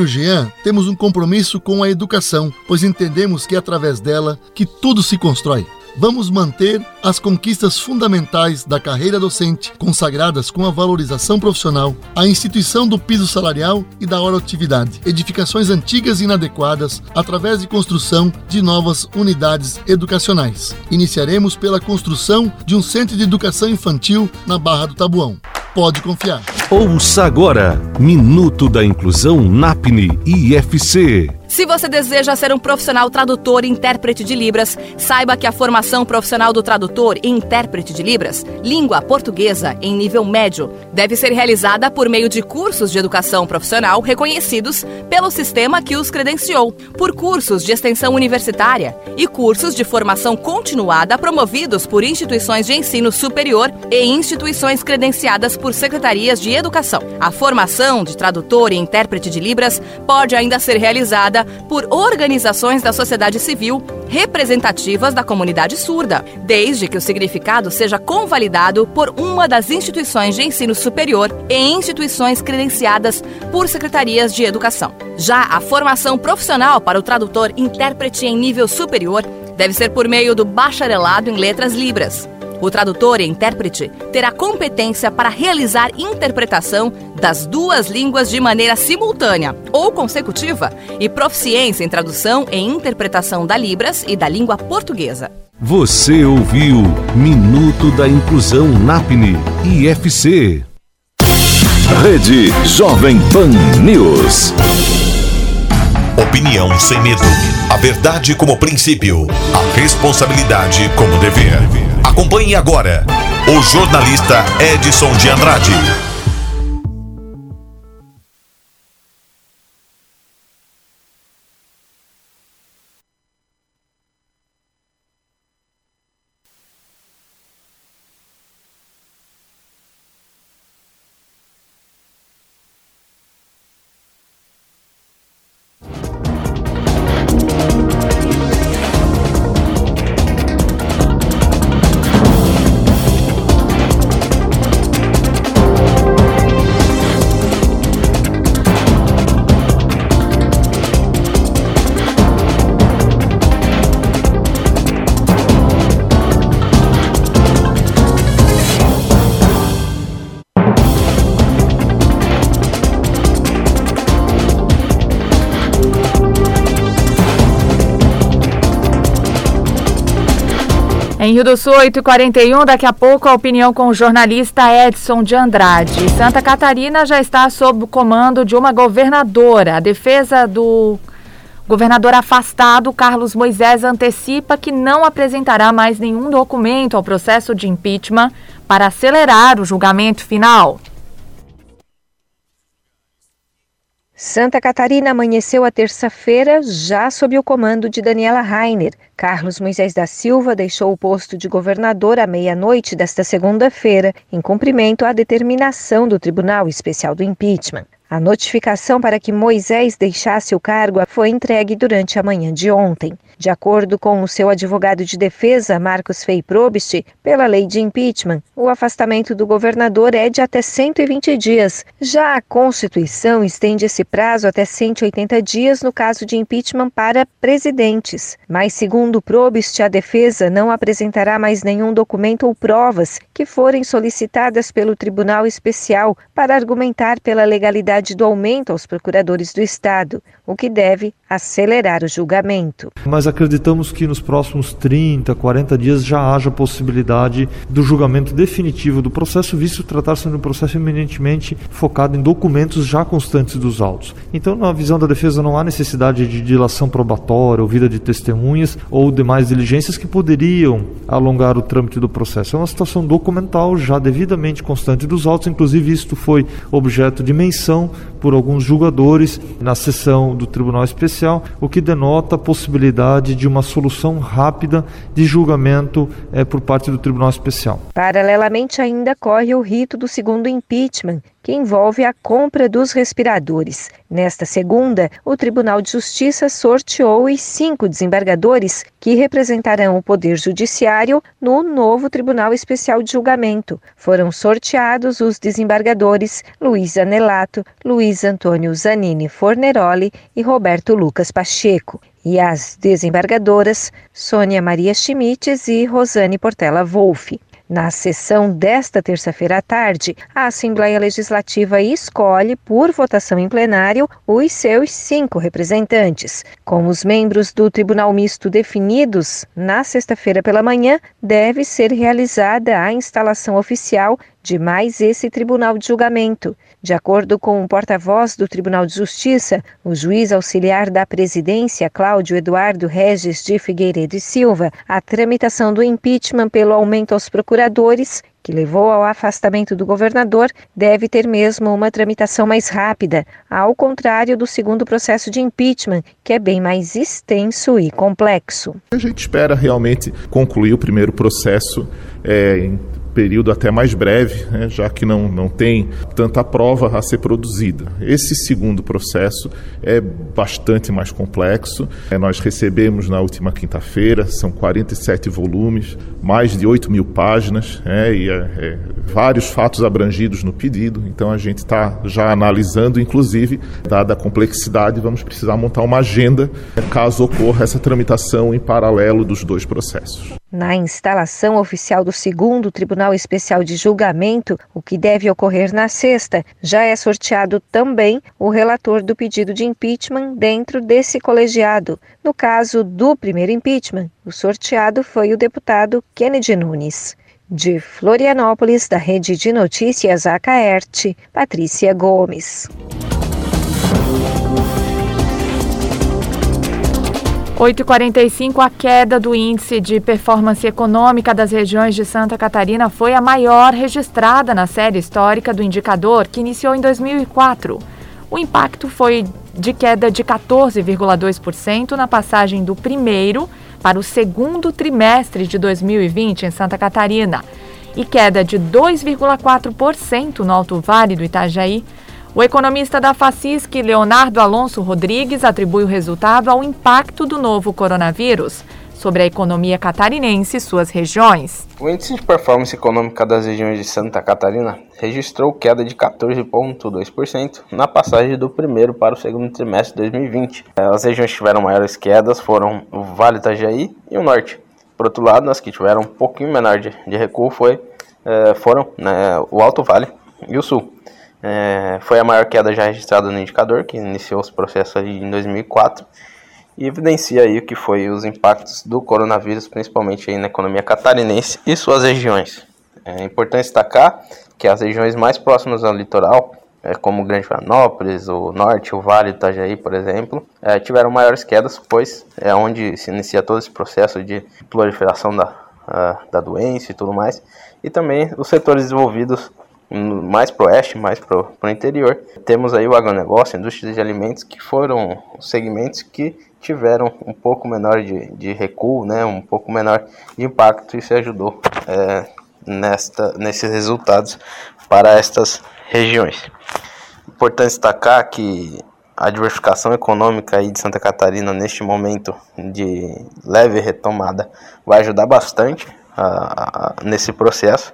Eu e o Jean temos um compromisso com a educação, pois entendemos que é através dela que tudo se constrói. Vamos manter as conquistas fundamentais da carreira docente, consagradas com a valorização profissional, a instituição do piso salarial e da hora atividade, edificações antigas e inadequadas, através de construção de novas unidades educacionais. Iniciaremos pela construção de um centro de educação infantil na Barra do Tabuão. Pode confiar. Ouça agora Minuto da Inclusão NAPNE IFC. Se você deseja ser um profissional tradutor e intérprete de Libras, saiba que a formação profissional do tradutor e intérprete de Libras, língua portuguesa em nível médio, deve ser realizada por meio de cursos de educação profissional reconhecidos pelo sistema que os credenciou, por cursos de extensão universitária e cursos de formação continuada promovidos por instituições de ensino superior e instituições credenciadas por secretarias de educação. A formação de tradutor e intérprete de Libras pode ainda ser realizada por organizações da sociedade civil representativas da comunidade surda, desde que o significado seja convalidado por uma das instituições de ensino superior e instituições credenciadas por secretarias de educação. Já a formação profissional para o tradutor intérprete em nível superior deve ser por meio do bacharelado em letras libras. O tradutor e intérprete terá competência para realizar interpretação das duas línguas de maneira simultânea ou consecutiva e proficiência em tradução e interpretação da Libras e da língua portuguesa. Você ouviu Minuto da Inclusão NAPNE IFC. Rede Jovem Pan News. Opinião sem medo. A verdade como princípio. A responsabilidade como dever. Acompanhe agora o jornalista Edson de Andrade. Em Rio do Sul, 8h41, daqui a pouco a opinião com o jornalista Edson de Andrade. Santa Catarina já está sob o comando de uma governadora. A defesa do governador afastado, Carlos Moisés, antecipa que não apresentará mais nenhum documento ao processo de impeachment para acelerar o julgamento final. Santa Catarina amanheceu a terça-feira já sob o comando de Daniela Rainer. Carlos Moisés da Silva deixou o posto de governador à meia-noite desta segunda-feira, em cumprimento à determinação do Tribunal Especial do Impeachment. A notificação para que Moisés deixasse o cargo foi entregue durante a manhã de ontem. De acordo com o seu advogado de defesa, Marcos Fei Probst, pela lei de impeachment, o afastamento do governador é de até 120 dias. Já a Constituição estende esse prazo até 180 dias no caso de impeachment para presidentes. Mas, segundo Probst, a defesa não apresentará mais nenhum documento ou provas que forem solicitadas pelo Tribunal Especial para argumentar pela legalidade do aumento aos procuradores do Estado, o que deve acelerar o julgamento. Mas acreditamos que nos próximos 30, 40 dias já haja possibilidade do julgamento definitivo do processo, visto tratar-se de um processo eminentemente focado em documentos já constantes dos autos. Então, na visão da defesa, não há necessidade de dilação probatória, ouvida de testemunhas ou demais diligências que poderiam alongar o trâmite do processo. É uma situação documental já devidamente constante dos autos, inclusive isto foi objeto de menção por alguns julgadores na sessão do Tribunal Especial, o que denota a possibilidade de uma solução rápida de julgamento é, por parte do Tribunal Especial. Paralelamente, ainda corre o rito do segundo impeachment, que envolve a compra dos respiradores. Nesta segunda, o Tribunal de Justiça sorteou os cinco desembargadores que representarão o Poder Judiciário no novo Tribunal Especial de Julgamento. Foram sorteados os desembargadores Luiz Anelato, Luiz Antônio Zanini Forneroli e Roberto Lucas Pacheco. E as desembargadoras Sônia Maria Schmitz e Rosane Portela Wolff. Na sessão desta terça-feira à tarde, a Assembleia Legislativa escolhe, por votação em plenário, os seus cinco representantes. Com os membros do Tribunal Misto definidos, na sexta-feira pela manhã, deve ser realizada a instalação oficial de mais esse tribunal de julgamento. De acordo com o porta-voz do Tribunal de Justiça, o juiz auxiliar da presidência, Cláudio Eduardo Regis de Figueiredo e Silva, a tramitação do impeachment pelo aumento aos procuradores que levou ao afastamento do governador, deve ter mesmo uma tramitação mais rápida, ao contrário do segundo processo de impeachment, que é bem mais extenso e complexo. A gente espera realmente concluir o primeiro processo é, em período até mais breve, né, já que não, não tem tanta prova a ser produzida. Esse segundo processo é bastante mais complexo. É, nós recebemos na última quinta-feira, são 47 volumes, mais de 8 mil páginas, é, e é, vários fatos abrangidos no pedido. Então a gente está já analisando, inclusive, dada a complexidade, vamos precisar montar uma agenda caso ocorra essa tramitação em paralelo dos dois processos. Na instalação oficial do segundo Tribunal Especial de Julgamento, o que deve ocorrer na sexta, já é sorteado também o relator do pedido de impeachment dentro desse colegiado. No caso do primeiro impeachment, o sorteado foi o deputado Kennedy Nunes. De Florianópolis, da Rede de Notícias Acaerte, Patrícia Gomes. 8h45, a queda do índice de performance econômica das regiões de Santa Catarina foi a maior registrada na série histórica do indicador, que iniciou em 2004. O impacto foi de queda de 14,2% na passagem do primeiro para o segundo trimestre de 2020 em Santa Catarina e queda de 2,4% no Alto Vale do Itajaí o economista da FACISC, Leonardo Alonso Rodrigues, atribui o resultado ao impacto do novo coronavírus sobre a economia catarinense e suas regiões. O índice de performance econômica das regiões de Santa Catarina registrou queda de 14,2% na passagem do primeiro para o segundo trimestre de 2020. As regiões que tiveram maiores quedas foram o Vale Itajaí e o Norte. Por outro lado, as que tiveram um pouquinho menor de, de recuo foi, eh, foram né, o Alto Vale e o Sul. É, foi a maior queda já registrada no indicador, que iniciou os processos em 2004. e evidencia aí o que foi os impactos do coronavírus, principalmente aí na economia catarinense e suas regiões. É importante destacar que as regiões mais próximas ao litoral, é, como Grande Florianópolis, o Norte, o Vale do Itajaí, por exemplo, é, tiveram maiores quedas, pois é onde se inicia todo esse processo de proliferação da, a, da doença e tudo mais, e também os setores desenvolvidos mais para o oeste, mais para o interior. Temos aí o agronegócio, indústria de alimentos, que foram segmentos que tiveram um pouco menor de, de recuo, né, um pouco menor de impacto, e isso ajudou é, nesta, nesses resultados para estas regiões. Importante destacar que a diversificação econômica aí de Santa Catarina neste momento de leve retomada vai ajudar bastante a, a, nesse processo.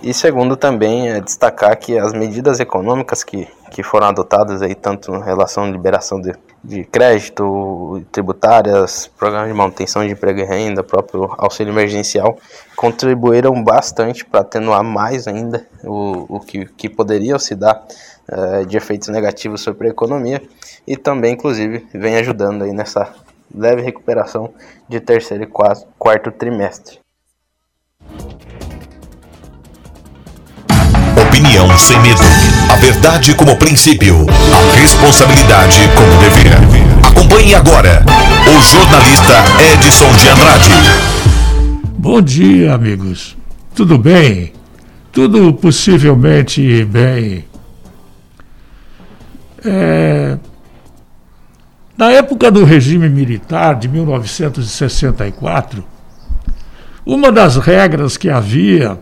E segundo também é destacar que as medidas econômicas que, que foram adotadas aí, tanto em relação à liberação de, de crédito, tributárias, programas de manutenção de emprego e renda, próprio auxílio emergencial, contribuíram bastante para atenuar mais ainda o, o que, que poderia se dar uh, de efeitos negativos sobre a economia e também, inclusive, vem ajudando aí nessa leve recuperação de terceiro e quarto trimestre. Opinião sem medo. A verdade como princípio. A responsabilidade como dever. Acompanhe agora o jornalista Edson de Andrade. Bom dia, amigos. Tudo bem? Tudo possivelmente bem. É... Na época do regime militar de 1964, uma das regras que havia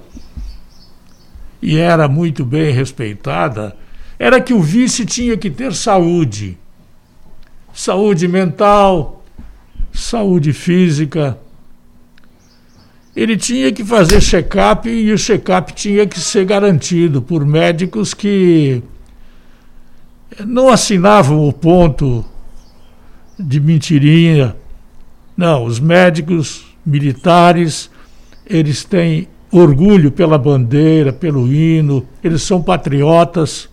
e era muito bem respeitada, era que o vice tinha que ter saúde. Saúde mental, saúde física. Ele tinha que fazer check-up e o check-up tinha que ser garantido por médicos que não assinavam o ponto de mentirinha. Não, os médicos militares, eles têm orgulho pela bandeira, pelo hino, eles são patriotas.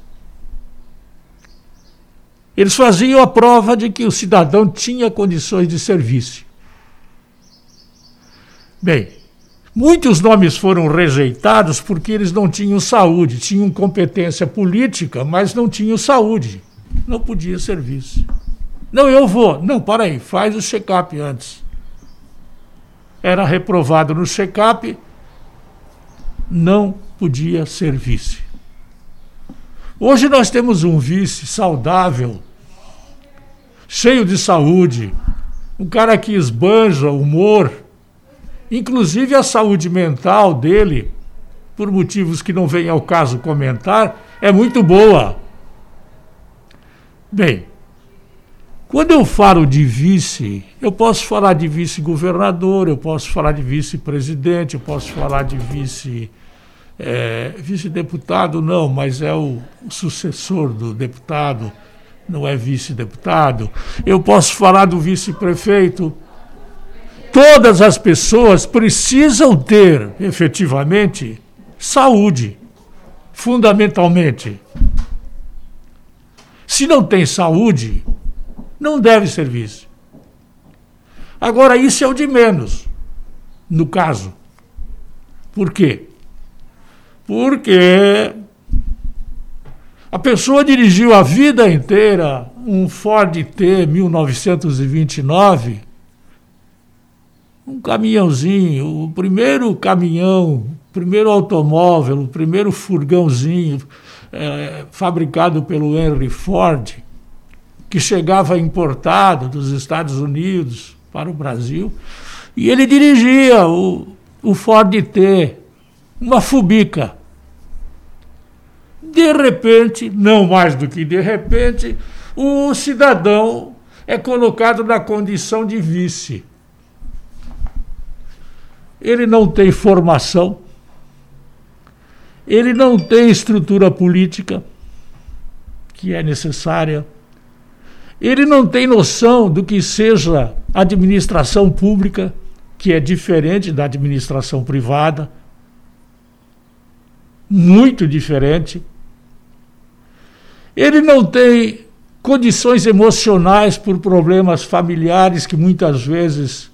Eles faziam a prova de que o cidadão tinha condições de serviço. Bem, muitos nomes foram rejeitados porque eles não tinham saúde, tinham competência política, mas não tinham saúde. Não podia serviço. Não, eu vou. Não, para aí, faz o check-up antes. Era reprovado no check-up, não podia ser vice. Hoje nós temos um vice saudável, cheio de saúde, um cara que esbanja humor, inclusive a saúde mental dele, por motivos que não vem ao caso comentar, é muito boa. Bem, quando eu falo de vice, eu posso falar de vice-governador, eu posso falar de vice-presidente, eu posso falar de vice. É, vice-deputado, não, mas é o, o sucessor do deputado, não é vice-deputado. Eu posso falar do vice-prefeito. Todas as pessoas precisam ter, efetivamente, saúde, fundamentalmente. Se não tem saúde, não deve ser vice. Agora, isso é o de menos, no caso. Por quê? Porque a pessoa dirigiu a vida inteira um Ford T 1929, um caminhãozinho, o primeiro caminhão, o primeiro automóvel, o primeiro furgãozinho é, fabricado pelo Henry Ford que chegava importado dos Estados Unidos para o Brasil, e ele dirigia o, o Ford T, uma fubica. De repente, não mais do que de repente, o cidadão é colocado na condição de vice. Ele não tem formação, ele não tem estrutura política que é necessária ele não tem noção do que seja administração pública, que é diferente da administração privada, muito diferente. Ele não tem condições emocionais por problemas familiares que muitas vezes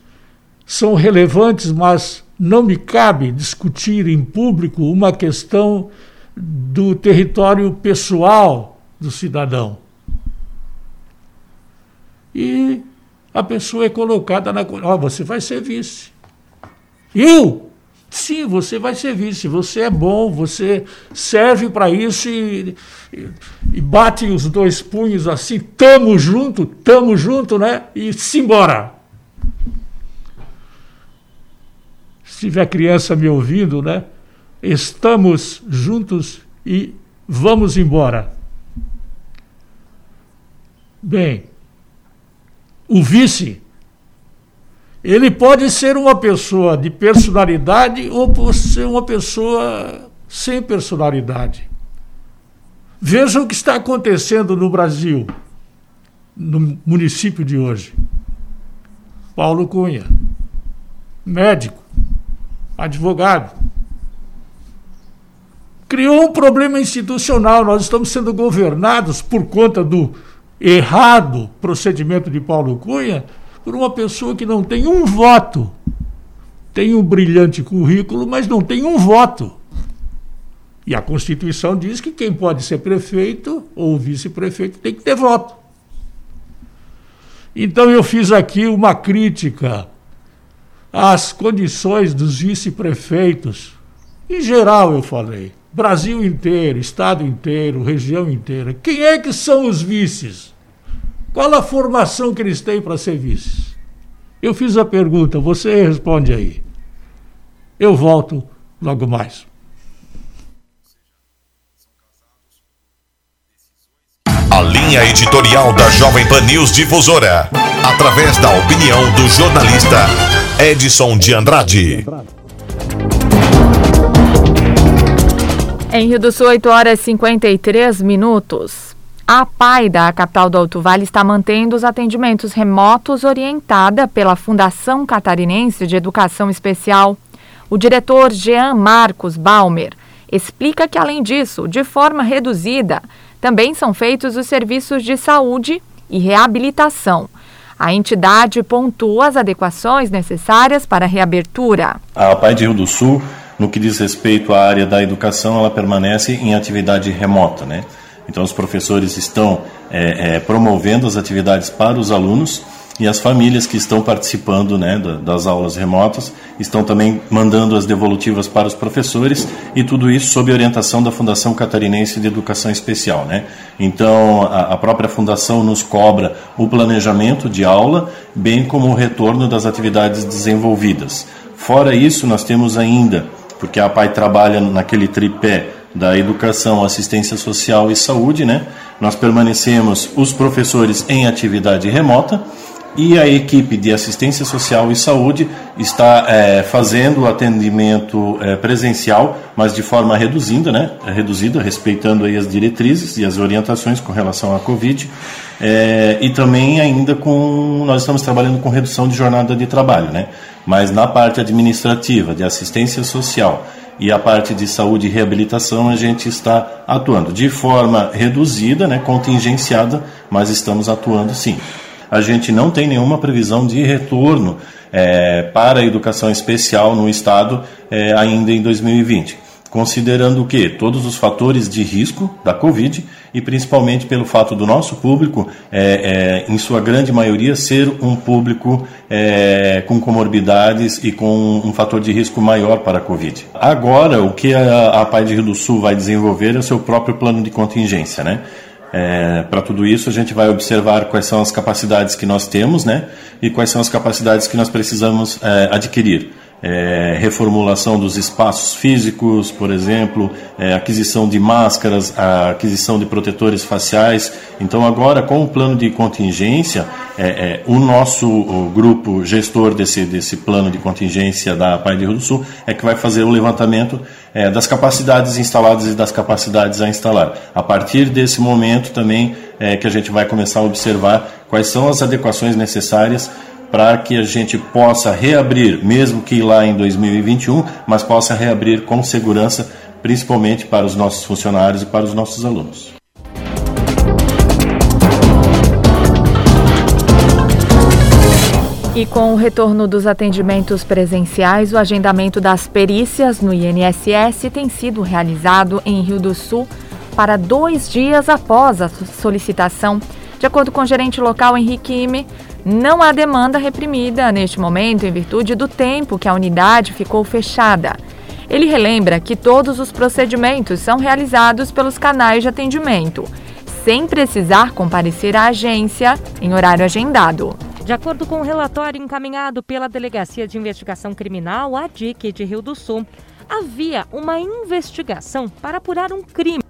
são relevantes, mas não me cabe discutir em público uma questão do território pessoal do cidadão. E a pessoa é colocada na. Ó, oh, você vai ser vice. Eu? Sim, você vai ser vice. Você é bom, você serve para isso e, e, e, bate os dois punhos assim, tamo junto, tamo junto, né? E simbora. Se tiver criança me ouvindo, né? Estamos juntos e vamos embora. Bem, o vice, ele pode ser uma pessoa de personalidade ou pode ser uma pessoa sem personalidade. Veja o que está acontecendo no Brasil, no município de hoje. Paulo Cunha, médico, advogado, criou um problema institucional. Nós estamos sendo governados por conta do errado procedimento de Paulo Cunha por uma pessoa que não tem um voto. Tem um brilhante currículo, mas não tem um voto. E a Constituição diz que quem pode ser prefeito ou vice-prefeito tem que ter voto. Então eu fiz aqui uma crítica às condições dos vice-prefeitos. Em geral, eu falei. Brasil inteiro, estado inteiro, região inteira. Quem é que são os vices? Qual a formação que eles têm para ser vices? Eu fiz a pergunta, você responde aí. Eu volto logo mais. A linha editorial da Jovem Pan News Difusora, através da opinião do jornalista Edson de Andrade. Em Rio do Sul, 8 horas e 53 minutos. A PAI da capital do Alto Vale está mantendo os atendimentos remotos orientada pela Fundação Catarinense de Educação Especial. O diretor Jean Marcos Balmer explica que, além disso, de forma reduzida, também são feitos os serviços de saúde e reabilitação. A entidade pontua as adequações necessárias para a reabertura. A PAI de Rio do Sul, no que diz respeito à área da educação, ela permanece em atividade remota, né? Então, os professores estão é, é, promovendo as atividades para os alunos e as famílias que estão participando né, das aulas remotas estão também mandando as devolutivas para os professores e tudo isso sob orientação da Fundação Catarinense de Educação Especial. Né? Então, a, própria Fundação nos cobra o planejamento de aula, bem como o retorno das atividades desenvolvidas. Fora isso, nós temos ainda, porque a PAI trabalha naquele tripé da educação, assistência social e saúde, né? Nós permanecemos os professores em atividade remota e a equipe de assistência social e saúde está é, fazendo o atendimento é, presencial, mas de forma reduzida, né? Reduzida, respeitando aí as diretrizes e as orientações com relação à Covid. É, e também ainda com nós estamos trabalhando com redução de jornada de trabalho, né? Mas na parte administrativa, de assistência social e a parte de saúde e reabilitação a gente está atuando de forma reduzida, né, contingenciada, mas estamos atuando sim. A gente não tem nenhuma previsão de retorno é, para a educação especial no estado é, ainda em 2020 considerando o que? Todos os fatores de risco da Covid e principalmente pelo fato do nosso público, é, é, em sua grande maioria, ser um público é, com comorbidades e com um fator de risco maior para a Covid. Agora, o que a, a PAI de Rio do Sul vai desenvolver é o seu próprio plano de contingência, né? É, para tudo isso, a gente vai observar quais são as capacidades que nós temos né, e quais são as capacidades que nós precisamos é, adquirir é, reformulação dos espaços físicos, por exemplo, é, aquisição de máscaras, aquisição de protetores faciais. Então, agora, com o plano de contingência, é, é o nosso o grupo gestor desse, desse plano de contingência da Pai de Rio do Sul é que vai fazer o levantamento é, das capacidades instaladas e das capacidades a instalar. A partir desse momento também é que a gente vai começar a observar quais são as adequações necessárias para que a gente possa reabrir, mesmo que lá em 2021, mas possa reabrir com segurança, principalmente para os nossos funcionários e para os nossos alunos. E com o retorno dos atendimentos presenciais, o agendamento das perícias no INSS tem sido realizado em Rio do Sul para dois dias após a solicitação. De acordo com o gerente local Henrique Ime, não há demanda reprimida neste momento em virtude do tempo que a unidade ficou fechada. Ele relembra que todos os procedimentos são realizados pelos canais de atendimento, sem precisar comparecer à agência em horário agendado. De acordo com o um relatório encaminhado pela Delegacia de Investigação Criminal, a DIC de Rio do Sul, havia uma investigação para apurar um crime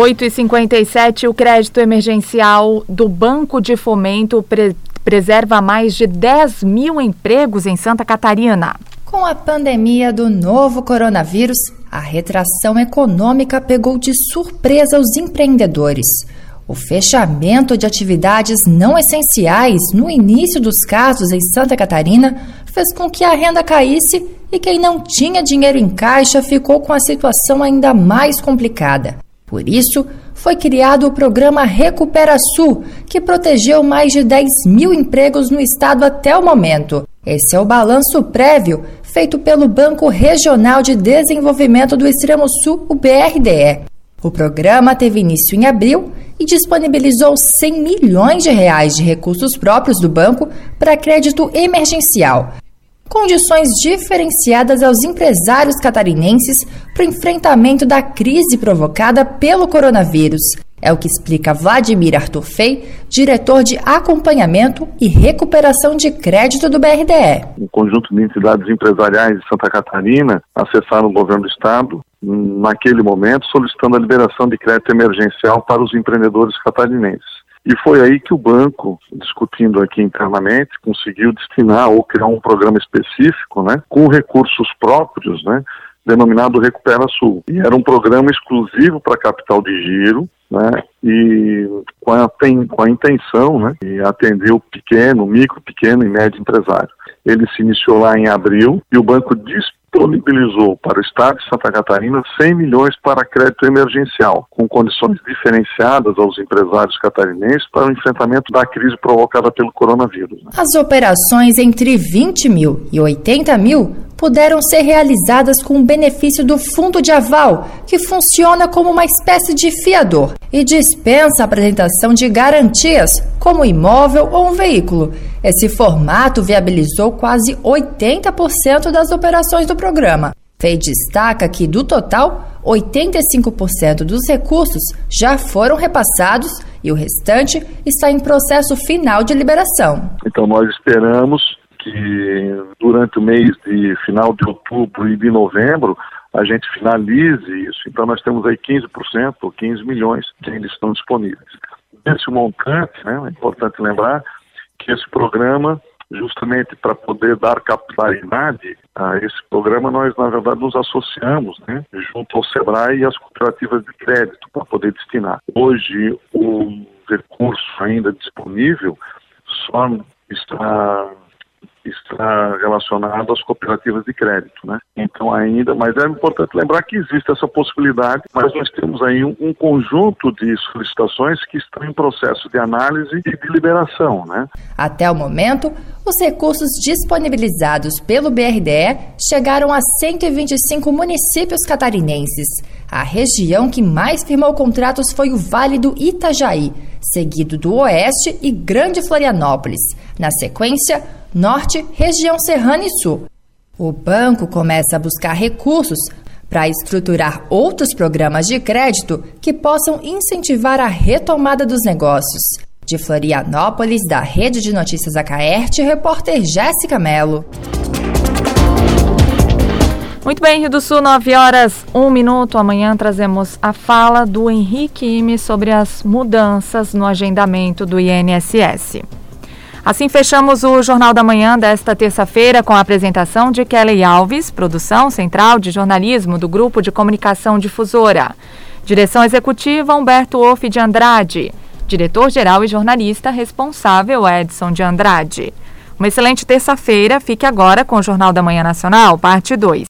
8 e 57 o crédito emergencial do Banco de Fomento pre preserva mais de 10 mil empregos em Santa Catarina. Com a pandemia do novo coronavírus, a retração econômica pegou de surpresa os empreendedores. O fechamento de atividades não essenciais no início dos casos em Santa Catarina fez com que a renda caísse e quem não tinha dinheiro em caixa ficou com a situação ainda mais complicada. Por isso, foi criado o programa Recupera Sul, que protegeu mais de 10 mil empregos no estado até o momento. Esse é o balanço prévio feito pelo Banco Regional de Desenvolvimento do Extremo Sul, o BRDE. O programa teve início em abril e disponibilizou 100 milhões de reais de recursos próprios do banco para crédito emergencial, condições diferenciadas aos empresários catarinenses para o enfrentamento da crise provocada pelo coronavírus. É o que explica Vladimir Arthur Fei, diretor de acompanhamento e recuperação de crédito do BRDE. Um conjunto de entidades empresariais de Santa Catarina acessaram o governo do estado naquele momento solicitando a liberação de crédito emergencial para os empreendedores catarinenses. E foi aí que o banco, discutindo aqui internamente, conseguiu destinar ou criar um programa específico, né, com recursos próprios, né, denominado Recupera Sul. E era um programa exclusivo para capital de giro, né, e com a, tem, com a intenção né, de atender o pequeno, micro, pequeno e médio empresário. Ele se iniciou lá em abril e o banco disponibilizou disponibilizou para o Estado de Santa Catarina 100 milhões para crédito emergencial, com condições diferenciadas aos empresários catarinenses para o enfrentamento da crise provocada pelo coronavírus. As operações entre 20 mil e 80 mil puderam ser realizadas com o benefício do fundo de aval, que funciona como uma espécie de fiador e dispensa a apresentação de garantias, como imóvel ou um veículo. Esse formato viabilizou quase 80% das operações do programa. Fei destaca que, do total, 85% dos recursos já foram repassados e o restante está em processo final de liberação. Então, nós esperamos que durante o mês de final de outubro e de novembro a gente finalize isso. Então nós temos aí 15% ou 15 milhões que ainda estão disponíveis. Esse montante, né, é importante lembrar que esse programa, justamente para poder dar capilaridade a esse programa, nós na verdade nos associamos, né, junto ao Sebrae e às cooperativas de crédito para poder destinar. Hoje o recurso ainda disponível só está está relacionado às cooperativas de crédito, né? Então ainda, mas é importante lembrar que existe essa possibilidade, mas nós temos aí um, um conjunto de solicitações que estão em processo de análise e de liberação, né? Até o momento, os recursos disponibilizados pelo BRDE chegaram a 125 municípios catarinenses. A região que mais firmou contratos foi o Vale do Itajaí, seguido do Oeste e Grande Florianópolis. Na sequência, Norte, região Serrana e Sul. O banco começa a buscar recursos para estruturar outros programas de crédito que possam incentivar a retomada dos negócios. De Florianópolis, da Rede de Notícias Acaerte, repórter Jéssica Mello. Muito bem, Rio do Sul, 9 horas, 1 minuto. Amanhã trazemos a fala do Henrique Ime sobre as mudanças no agendamento do INSS. Assim fechamos o Jornal da Manhã desta terça-feira com a apresentação de Kelly Alves, produção central de jornalismo do Grupo de Comunicação Difusora. Direção executiva Humberto Wolff de Andrade. Diretor-geral e jornalista responsável Edson de Andrade. Uma excelente terça-feira. Fique agora com o Jornal da Manhã Nacional, parte 2.